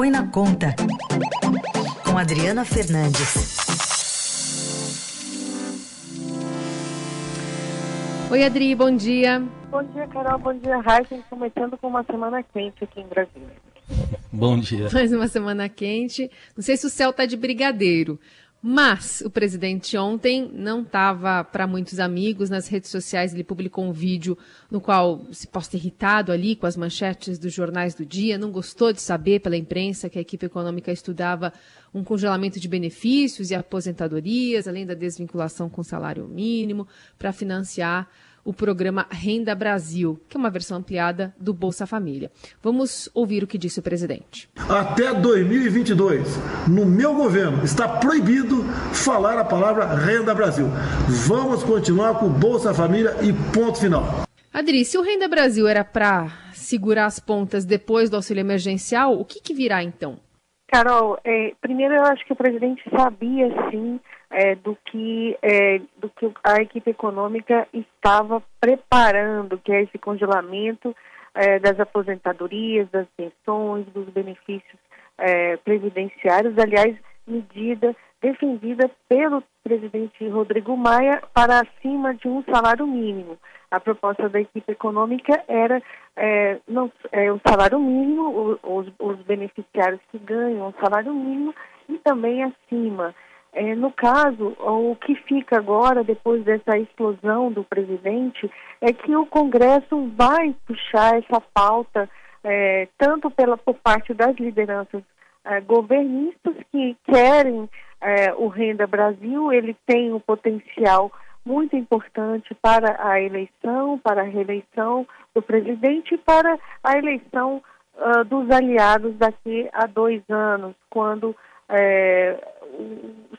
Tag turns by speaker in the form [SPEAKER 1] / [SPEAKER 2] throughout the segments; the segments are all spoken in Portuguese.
[SPEAKER 1] Põe na Conta, com Adriana Fernandes.
[SPEAKER 2] Oi, Adri, bom dia.
[SPEAKER 3] Bom dia, Carol. Bom dia, Raíssa. Começando com uma semana quente aqui em Brasília.
[SPEAKER 4] Bom dia.
[SPEAKER 2] Mais uma semana quente. Não sei se o céu tá de brigadeiro, mas o presidente ontem não estava para muitos amigos nas redes sociais. Ele publicou um vídeo no qual se posta irritado ali com as manchetes dos jornais do dia. Não gostou de saber pela imprensa que a equipe econômica estudava um congelamento de benefícios e aposentadorias, além da desvinculação com salário mínimo, para financiar o programa Renda Brasil, que é uma versão ampliada do Bolsa Família. Vamos ouvir o que disse o presidente.
[SPEAKER 5] Até 2022, no meu governo, está proibido falar a palavra Renda Brasil. Vamos continuar com o Bolsa Família e ponto final.
[SPEAKER 2] Adri, se o Renda Brasil era para segurar as pontas depois do auxílio emergencial, o que, que virá então?
[SPEAKER 3] Carol, é, primeiro eu acho que o presidente sabia sim é, do, que, é, do que a equipe econômica estava preparando, que é esse congelamento é, das aposentadorias, das pensões, dos benefícios é, previdenciários, aliás, medida defendida pelo presidente Rodrigo Maia para acima de um salário mínimo. A proposta da equipe econômica era é, não, é, o salário mínimo, os, os beneficiários que ganham o salário mínimo e também acima. É, no caso, o que fica agora, depois dessa explosão do presidente, é que o Congresso vai puxar essa pauta, é, tanto pela, por parte das lideranças é, governistas que querem é, o Renda Brasil, ele tem um potencial muito importante para a eleição, para a reeleição do presidente e para a eleição uh, dos aliados daqui a dois anos, quando é,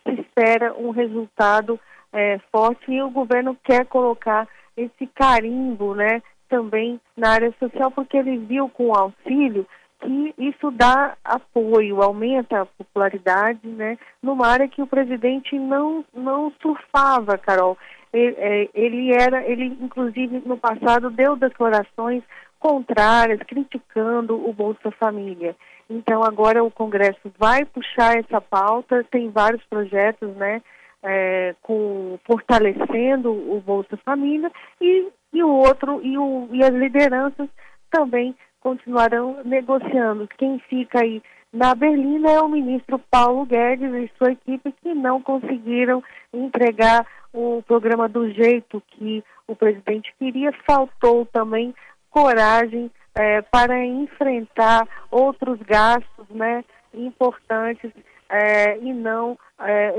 [SPEAKER 3] se espera um resultado é, forte e o governo quer colocar esse carimbo, né, também na área social, porque ele viu com o auxílio que isso dá apoio, aumenta a popularidade, né, numa área que o presidente não não surfava, Carol. Ele, é, ele era, ele inclusive no passado deu declarações contrárias, criticando o Bolsa Família. Então agora o Congresso vai puxar essa pauta, tem vários projetos, né, é, com fortalecendo o Bolsa Família e, e o outro e, o, e as lideranças também continuarão negociando. Quem fica aí na Berlina é o ministro Paulo Guedes e sua equipe que não conseguiram entregar o programa do jeito que o presidente queria. Faltou também coragem é, para enfrentar outros gastos né, importantes é, e não é,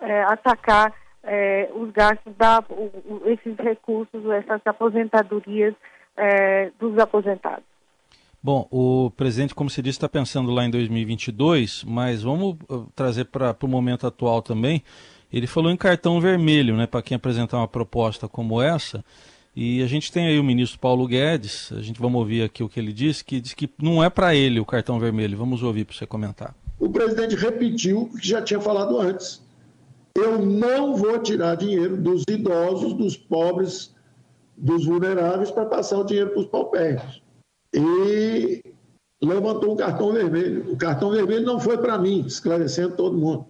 [SPEAKER 3] é atacar é, os gastos, da, esses recursos, essas aposentadorias dos aposentados.
[SPEAKER 4] Bom, o presidente, como se disse, está pensando lá em 2022, mas vamos uh, trazer para o momento atual também. Ele falou em cartão vermelho, né, para quem apresentar uma proposta como essa. E a gente tem aí o ministro Paulo Guedes, a gente vamos ouvir aqui o que ele disse, que diz que não é para ele o cartão vermelho. Vamos ouvir para você comentar.
[SPEAKER 5] O presidente repetiu o que já tinha falado antes. Eu não vou tirar dinheiro dos idosos, dos pobres, dos vulneráveis para passar o dinheiro para os paupérrimos. E levantou o cartão vermelho. O cartão vermelho não foi para mim, esclarecendo todo mundo.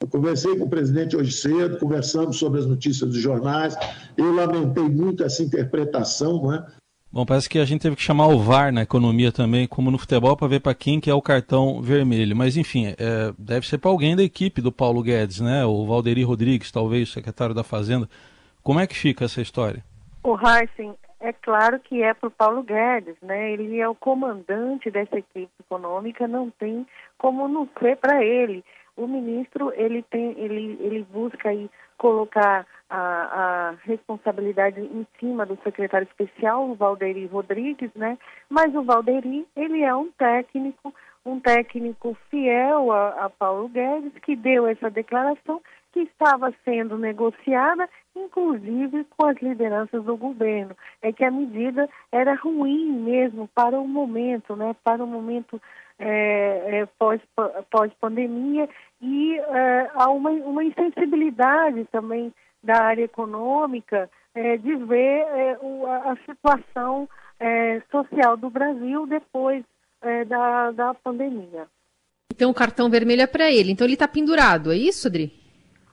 [SPEAKER 5] Eu conversei com o presidente hoje cedo, conversamos sobre as notícias dos jornais. Eu lamentei muito essa interpretação, não é?
[SPEAKER 4] Bom, parece que a gente teve que chamar o VAR na economia também, como no futebol, para ver para quem que é o cartão vermelho. Mas, enfim, é, deve ser para alguém da equipe do Paulo Guedes, né? O Valderi Rodrigues, talvez, secretário da Fazenda. Como é que fica essa história?
[SPEAKER 3] O Heisen, é claro que é para o Paulo Guedes, né? Ele é o comandante dessa equipe econômica, não tem como não ser para ele o ministro ele tem ele ele busca aí colocar a, a, responsabilidade em cima do secretário especial, o Valderi Rodrigues, né? Mas o Valderi, ele é um técnico, um técnico fiel a, a Paulo Guedes, que deu essa declaração que estava sendo negociada, inclusive com as lideranças do governo. É que a medida era ruim mesmo para o momento, né? Para o momento é, é, pós-pandemia pós e é, há uma, uma insensibilidade também da área econômica é, de ver é, o, a, situação é, social do Brasil depois da, da pandemia.
[SPEAKER 2] Então o cartão vermelho é para ele. Então ele está pendurado, é isso, Adri?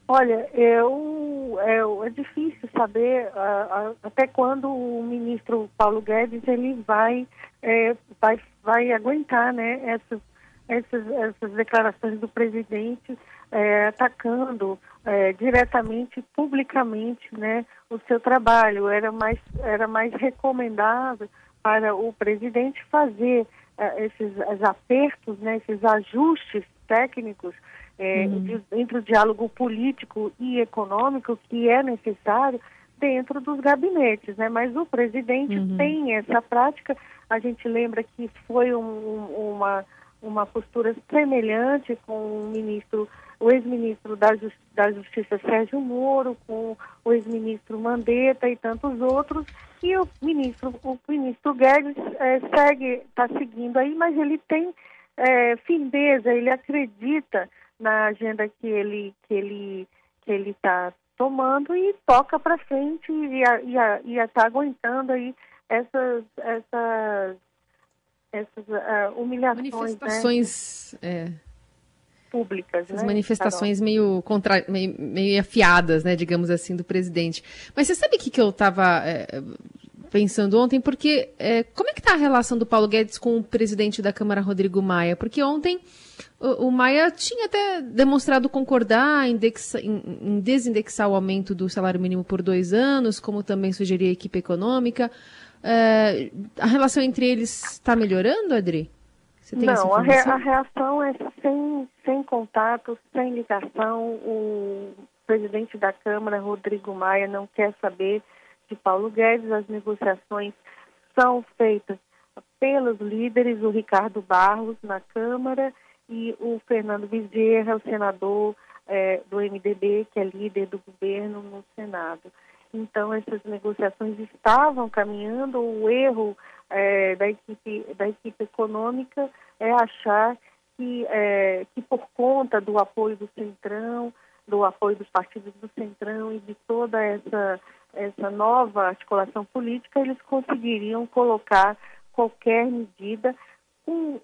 [SPEAKER 3] Olha, eu, é, é difícil saber uh, até quando o ministro Paulo Guedes ele vai, é, vai, vai aguentar né, essas, essas, essas declarações do presidente é, atacando é, diretamente, publicamente, né, o seu trabalho. Era mais, era mais recomendável para o presidente fazer é, esses apertos, né, esses ajustes técnicos é, uhum. entre o diálogo político e econômico que é necessário dentro dos gabinetes, né? Mas o presidente uhum. tem essa prática. A gente lembra que foi um, uma uma postura semelhante com o ministro, o ex-ministro da, Justi da Justiça Sérgio Moro, com o ex-ministro Mandetta e tantos outros. E o ministro, o ministro Guedes é, segue, está seguindo aí, mas ele tem é, firmeza, ele acredita na agenda que ele que ele que ele está tomando e toca para frente e está aguentando aí essas essas essas uh, humilhações
[SPEAKER 2] né? manifestações né? é,
[SPEAKER 3] públicas
[SPEAKER 2] essas né, manifestações meio contra meio, meio afiadas né digamos assim do presidente mas você sabe o que, que eu estava é, pensando ontem porque é, como é está a relação do Paulo Guedes com o presidente da Câmara Rodrigo Maia porque ontem o, Maia tinha até demonstrado concordar em, dexa, em, em, desindexar o aumento do salário mínimo por dois anos, como também sugeria a equipe econômica. É, a relação entre eles está melhorando, Adri?
[SPEAKER 3] Não, a, re, a, reação é sem, sem contato, sem ligação. O presidente da Câmara, Rodrigo Maia, não quer saber de Paulo Guedes. As negociações são feitas pelos líderes, o Ricardo Barros na Câmara e o Fernando Bezerra, o senador é, do MDB, que é líder do governo no Senado. Então, essas negociações estavam caminhando. O erro é, da, equipe, da equipe econômica é achar que, é, que, por conta do apoio do Centrão, do apoio dos partidos do Centrão e de toda essa, essa nova articulação política, eles conseguiriam colocar qualquer medida com,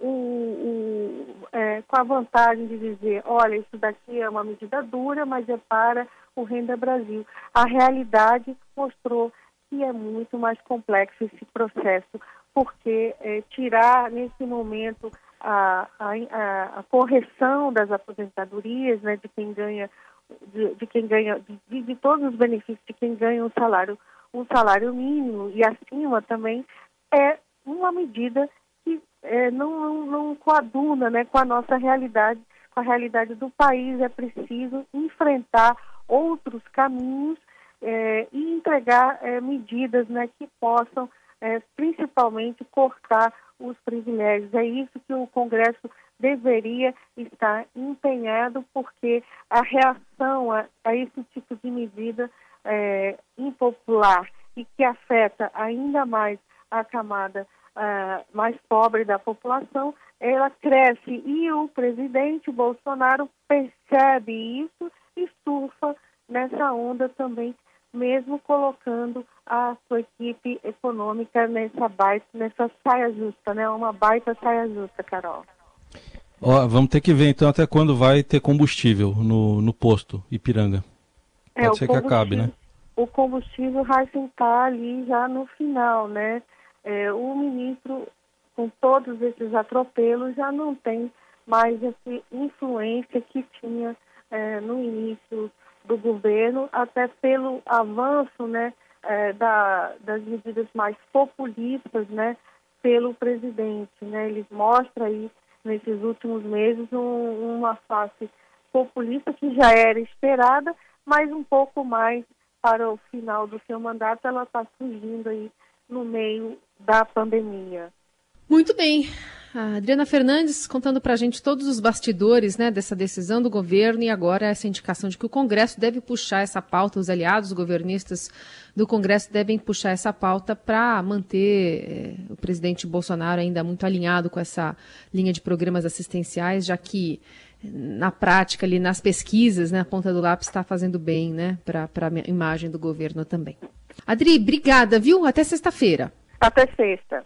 [SPEAKER 3] é, com a vantagem de dizer, olha, isso daqui é uma medida dura, mas é para o Renda Brasil. A realidade mostrou que é muito mais complexo esse processo, porque é, tirar nesse momento a, a, a, correção das aposentadorias, né, de quem ganha, de, de quem ganha, de, de, todos os benefícios de quem ganha um salário, um salário mínimo e acima também é uma medida que é, não, não, não coaduna né, com a nossa realidade, com a realidade do país. É preciso enfrentar outros caminhos é, e entregar é, medidas né, que possam, é, principalmente, cortar os privilégios. É isso que o Congresso deveria estar empenhado, porque a reação a, a esse tipo de medida é, impopular e que afeta ainda mais a camada uh, mais pobre da população, ela cresce e o presidente Bolsonaro percebe isso e surfa nessa onda também, mesmo colocando a sua equipe econômica nessa baita, nessa saia justa, né? Uma baita saia justa, Carol.
[SPEAKER 4] Ó, vamos ter que ver então até quando vai ter combustível no, no posto Ipiranga. É, Pode ser que acabe, né?
[SPEAKER 3] O combustível vai sentar ali já no final, né? é, o ministro, com todos esses atropelos, já não tem mais essa influência que tinha é, no início do governo, até pelo avanço né, é, da, das medidas mais populistas né, pelo presidente. Né? Ele mostra aí, nesses últimos meses, um, uma face populista que já era esperada, mas um pouco mais para o final do seu mandato, ela está surgindo aí no meio da pandemia.
[SPEAKER 2] Muito bem. A Adriana Fernandes contando para a gente todos os bastidores né, dessa decisão do governo e agora essa indicação de que o Congresso deve puxar essa pauta, os aliados governistas do Congresso devem puxar essa pauta para manter eh, o presidente Bolsonaro ainda muito alinhado com essa linha de programas assistenciais, já que na prática, ali nas pesquisas, né, a ponta do lápis está fazendo bem né, para a imagem do governo também. Adri, obrigada, viu? Até sexta-feira.
[SPEAKER 3] Até sexta.